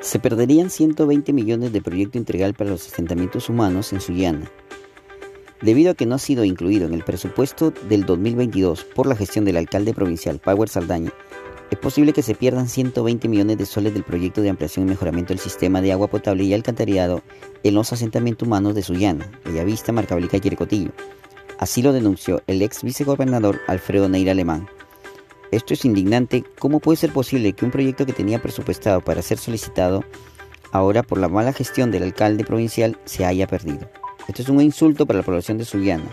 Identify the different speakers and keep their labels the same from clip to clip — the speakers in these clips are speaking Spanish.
Speaker 1: Se perderían 120 millones de proyecto integral para los asentamientos humanos en Sullana, debido a que no ha sido incluido en el presupuesto del 2022 por la gestión del alcalde provincial Power Saldaña. Es posible que se pierdan 120 millones de soles del proyecto de ampliación y mejoramiento del sistema de agua potable y alcantarillado en los asentamientos humanos de Sullana, Bellavista, Marcabelica y Quiricotillo. Así lo denunció el ex vicegobernador Alfredo Neira Alemán. Esto es indignante. ¿Cómo puede ser posible que un proyecto que tenía presupuestado para ser solicitado ahora por la mala gestión del alcalde provincial se haya perdido? Esto es un insulto para la población de Sullana.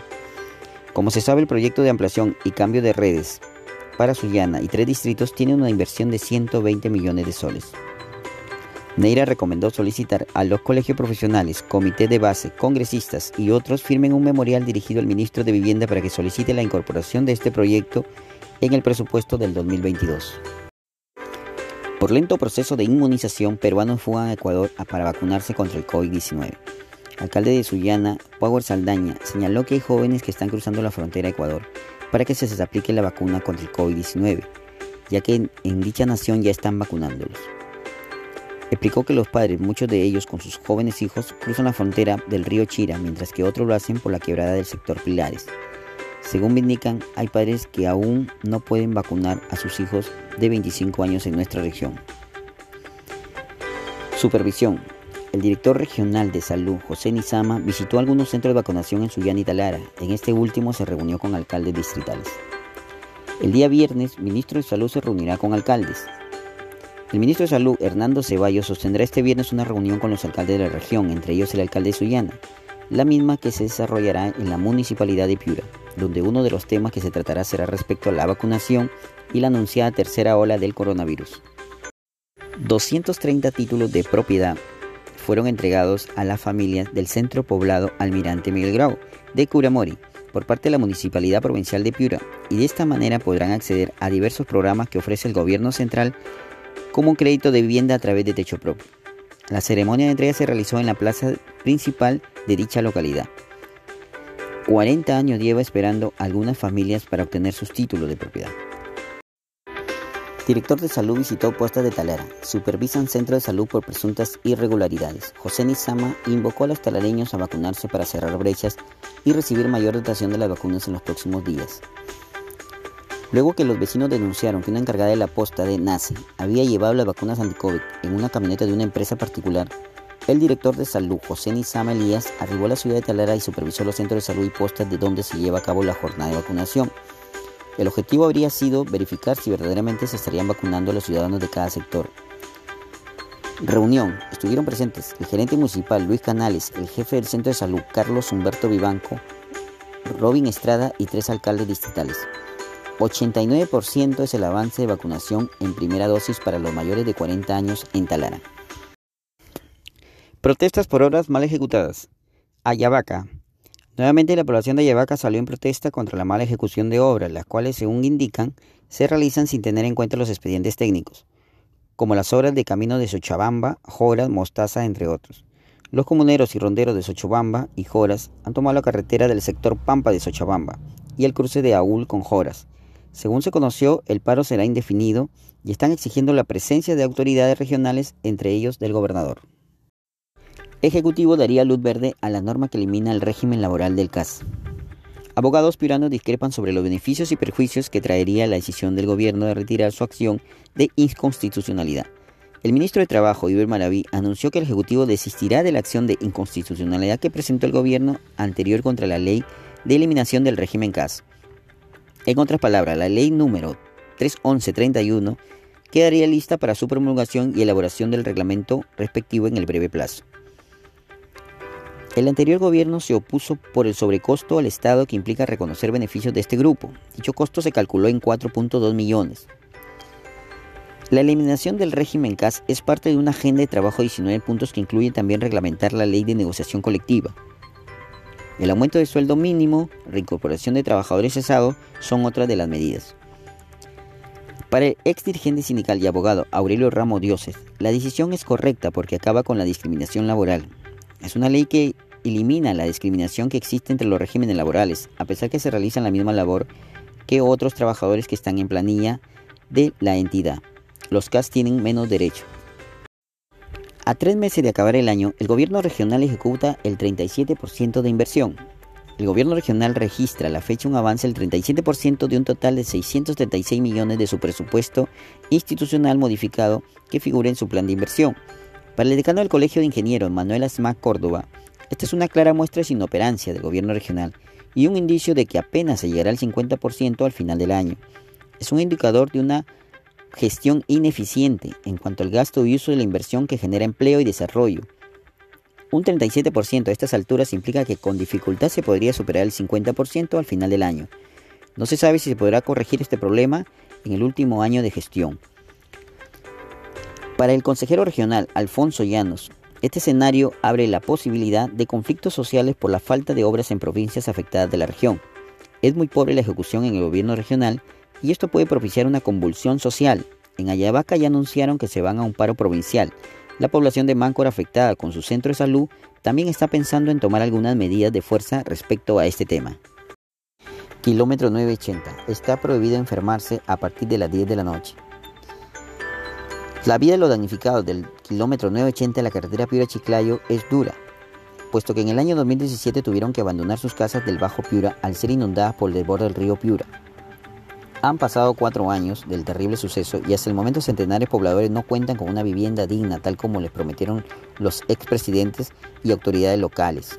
Speaker 1: Como se sabe, el proyecto de ampliación y cambio de redes para Sullana y tres distritos tiene una inversión de 120 millones de soles. Neira recomendó solicitar a los colegios profesionales, comité de base, congresistas y otros firmen un memorial dirigido al ministro de Vivienda para que solicite la incorporación de este proyecto en el presupuesto del 2022. Por lento proceso de inmunización, peruanos fugan a Ecuador para vacunarse contra el COVID-19. Alcalde de Sullana, Power Saldaña, señaló que hay jóvenes que están cruzando la frontera a Ecuador para que se les aplique la vacuna contra el COVID-19, ya que en, en dicha nación ya están vacunándolos. Explicó que los padres, muchos de ellos con sus jóvenes hijos, cruzan la frontera del río Chira, mientras que otros lo hacen por la quebrada del sector Pilares. Según me indican, hay padres que aún no pueden vacunar a sus hijos de 25 años en nuestra región. Supervisión. El director regional de salud, José Nizama, visitó algunos centros de vacunación en Sullana y Talara. En este último se reunió con alcaldes distritales. El día viernes, ministro de Salud se reunirá con alcaldes. El ministro de Salud, Hernando Ceballos, sostendrá este viernes una reunión con los alcaldes de la región, entre ellos el alcalde de Sullana, la misma que se desarrollará en la municipalidad de Piura, donde uno de los temas que se tratará será respecto a la vacunación y la anunciada tercera ola del coronavirus. 230 títulos de propiedad fueron entregados a las familias del centro poblado Almirante Miguel Grau de Curamori por parte de la Municipalidad Provincial de Piura y de esta manera podrán acceder a diversos programas que ofrece el gobierno central como un crédito de vivienda a través de techo propio. La ceremonia de entrega se realizó en la plaza principal de dicha localidad. 40 años lleva esperando algunas familias para obtener sus títulos de propiedad. Director de Salud visitó puestas de Talara. Supervisan centro de salud por presuntas irregularidades. José Nizama invocó a los talareños a vacunarse para cerrar brechas y recibir mayor dotación de las vacunas en los próximos días. Luego que los vecinos denunciaron que una encargada de la posta de NACE había llevado las vacunas anti-COVID en una camioneta de una empresa particular, el director de salud, José Nizama Elías, arribó a la ciudad de Talara y supervisó los centros de salud y postas de donde se lleva a cabo la jornada de vacunación. El objetivo habría sido verificar si verdaderamente se estarían vacunando a los ciudadanos de cada sector. Reunión. Estuvieron presentes el gerente municipal Luis Canales, el jefe del centro de salud Carlos Humberto Vivanco, Robin Estrada y tres alcaldes distritales. 89% es el avance de vacunación en primera dosis para los mayores de 40 años en Talara. Protestas por obras mal ejecutadas. Ayabaca. Nuevamente la población de Ayabaca salió en protesta contra la mala ejecución de obras, las cuales, según indican, se realizan sin tener en cuenta los expedientes técnicos, como las obras de camino de Sochabamba, Joras, Mostaza, entre otros. Los comuneros y ronderos de Sochabamba y Joras han tomado la carretera del sector Pampa de Sochabamba y el cruce de Aúl con Joras, según se conoció, el paro será indefinido y están exigiendo la presencia de autoridades regionales, entre ellos del gobernador. Ejecutivo daría luz verde a la norma que elimina el régimen laboral del CAS. Abogados piuranos discrepan sobre los beneficios y perjuicios que traería la decisión del gobierno de retirar su acción de inconstitucionalidad. El ministro de Trabajo, Iber Maraví, anunció que el Ejecutivo desistirá de la acción de inconstitucionalidad que presentó el gobierno anterior contra la ley de eliminación del régimen CAS. En otras palabras, la ley número 31131 quedaría lista para su promulgación y elaboración del reglamento respectivo en el breve plazo. El anterior gobierno se opuso por el sobrecosto al Estado que implica reconocer beneficios de este grupo. Dicho costo se calculó en 4.2 millones. La eliminación del régimen CAS es parte de una agenda de trabajo de 19 puntos que incluye también reglamentar la ley de negociación colectiva, el aumento de sueldo mínimo, reincorporación de trabajadores cesados son otras de las medidas. Para el ex dirigente sindical y abogado Aurelio Ramos Dioses, la decisión es correcta porque acaba con la discriminación laboral. Es una ley que elimina la discriminación que existe entre los regímenes laborales, a pesar que se realizan la misma labor que otros trabajadores que están en planilla de la entidad. Los CAS tienen menos derecho. A tres meses de acabar el año, el gobierno regional ejecuta el 37% de inversión. El gobierno regional registra a la fecha un avance del 37% de un total de 636 millones de su presupuesto institucional modificado que figura en su plan de inversión. Para el decano del Colegio de Ingenieros, Manuel Asma Córdoba, esta es una clara muestra de sin inoperancia del gobierno regional y un indicio de que apenas se llegará al 50% al final del año. Es un indicador de una gestión ineficiente en cuanto al gasto y uso de la inversión que genera empleo y desarrollo. Un 37% a estas alturas implica que con dificultad se podría superar el 50% al final del año. No se sabe si se podrá corregir este problema en el último año de gestión. Para el consejero regional Alfonso Llanos, este escenario abre la posibilidad de conflictos sociales por la falta de obras en provincias afectadas de la región. Es muy pobre la ejecución en el gobierno regional y esto puede propiciar una convulsión social. En Ayabaca ya anunciaron que se van a un paro provincial. La población de Máncora afectada con su centro de salud también está pensando en tomar algunas medidas de fuerza respecto a este tema. Kilómetro 980. Está prohibido enfermarse a partir de las 10 de la noche. La vida de los damnificados del kilómetro 980 de la carretera Piura-Chiclayo es dura, puesto que en el año 2017 tuvieron que abandonar sus casas del Bajo Piura al ser inundadas por el desborde del río Piura. Han pasado cuatro años del terrible suceso y hasta el momento centenares pobladores no cuentan con una vivienda digna tal como les prometieron los expresidentes y autoridades locales.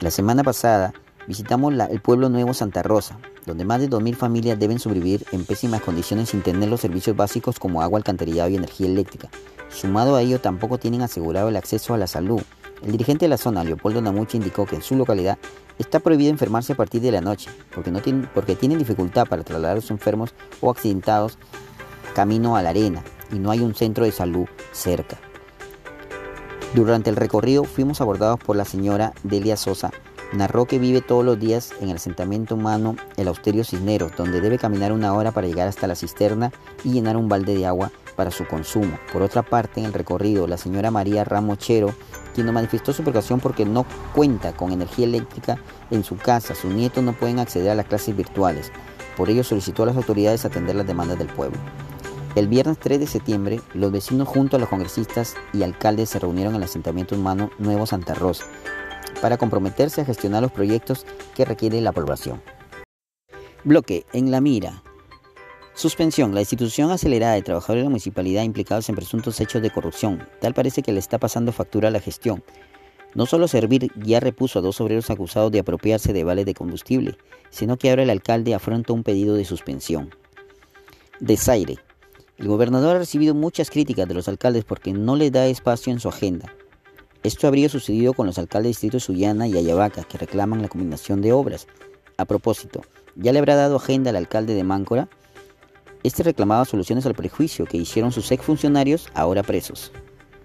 Speaker 1: La semana pasada visitamos el pueblo nuevo Santa Rosa, donde más de 2.000 familias deben sobrevivir en pésimas condiciones sin tener los servicios básicos como agua, alcantarillado y energía eléctrica. Sumado a ello, tampoco tienen asegurado el acceso a la salud. El dirigente de la zona, Leopoldo Namuchi, indicó que en su localidad Está prohibido enfermarse a partir de la noche, porque, no tienen, porque tienen dificultad para trasladar a los enfermos o accidentados camino a la arena y no hay un centro de salud cerca. Durante el recorrido fuimos abordados por la señora Delia Sosa. Narró que vive todos los días en el asentamiento humano El Austerio Cisneros, donde debe caminar una hora para llegar hasta la cisterna y llenar un balde de agua para su consumo. Por otra parte, en el recorrido, la señora María Ramochero quien manifestó su preocupación porque no cuenta con energía eléctrica en su casa. Sus nietos no pueden acceder a las clases virtuales. Por ello solicitó a las autoridades atender las demandas del pueblo. El viernes 3 de septiembre, los vecinos junto a los congresistas y alcaldes se reunieron en el asentamiento humano Nuevo Santa Rosa para comprometerse a gestionar los proyectos que requiere la población. Bloque en la mira. Suspensión. La institución acelerada de trabajadores de la municipalidad implicados en presuntos hechos de corrupción. Tal parece que le está pasando factura a la gestión. No solo Servir ya repuso a dos obreros acusados de apropiarse de vales de combustible, sino que ahora el alcalde afronta un pedido de suspensión. Desaire. El gobernador ha recibido muchas críticas de los alcaldes porque no le da espacio en su agenda. Esto habría sucedido con los alcaldes de Distrito Sullana y Ayabaca, que reclaman la combinación de obras. A propósito, ¿ya le habrá dado agenda al alcalde de Máncora? Este reclamaba soluciones al prejuicio que hicieron sus exfuncionarios ahora presos.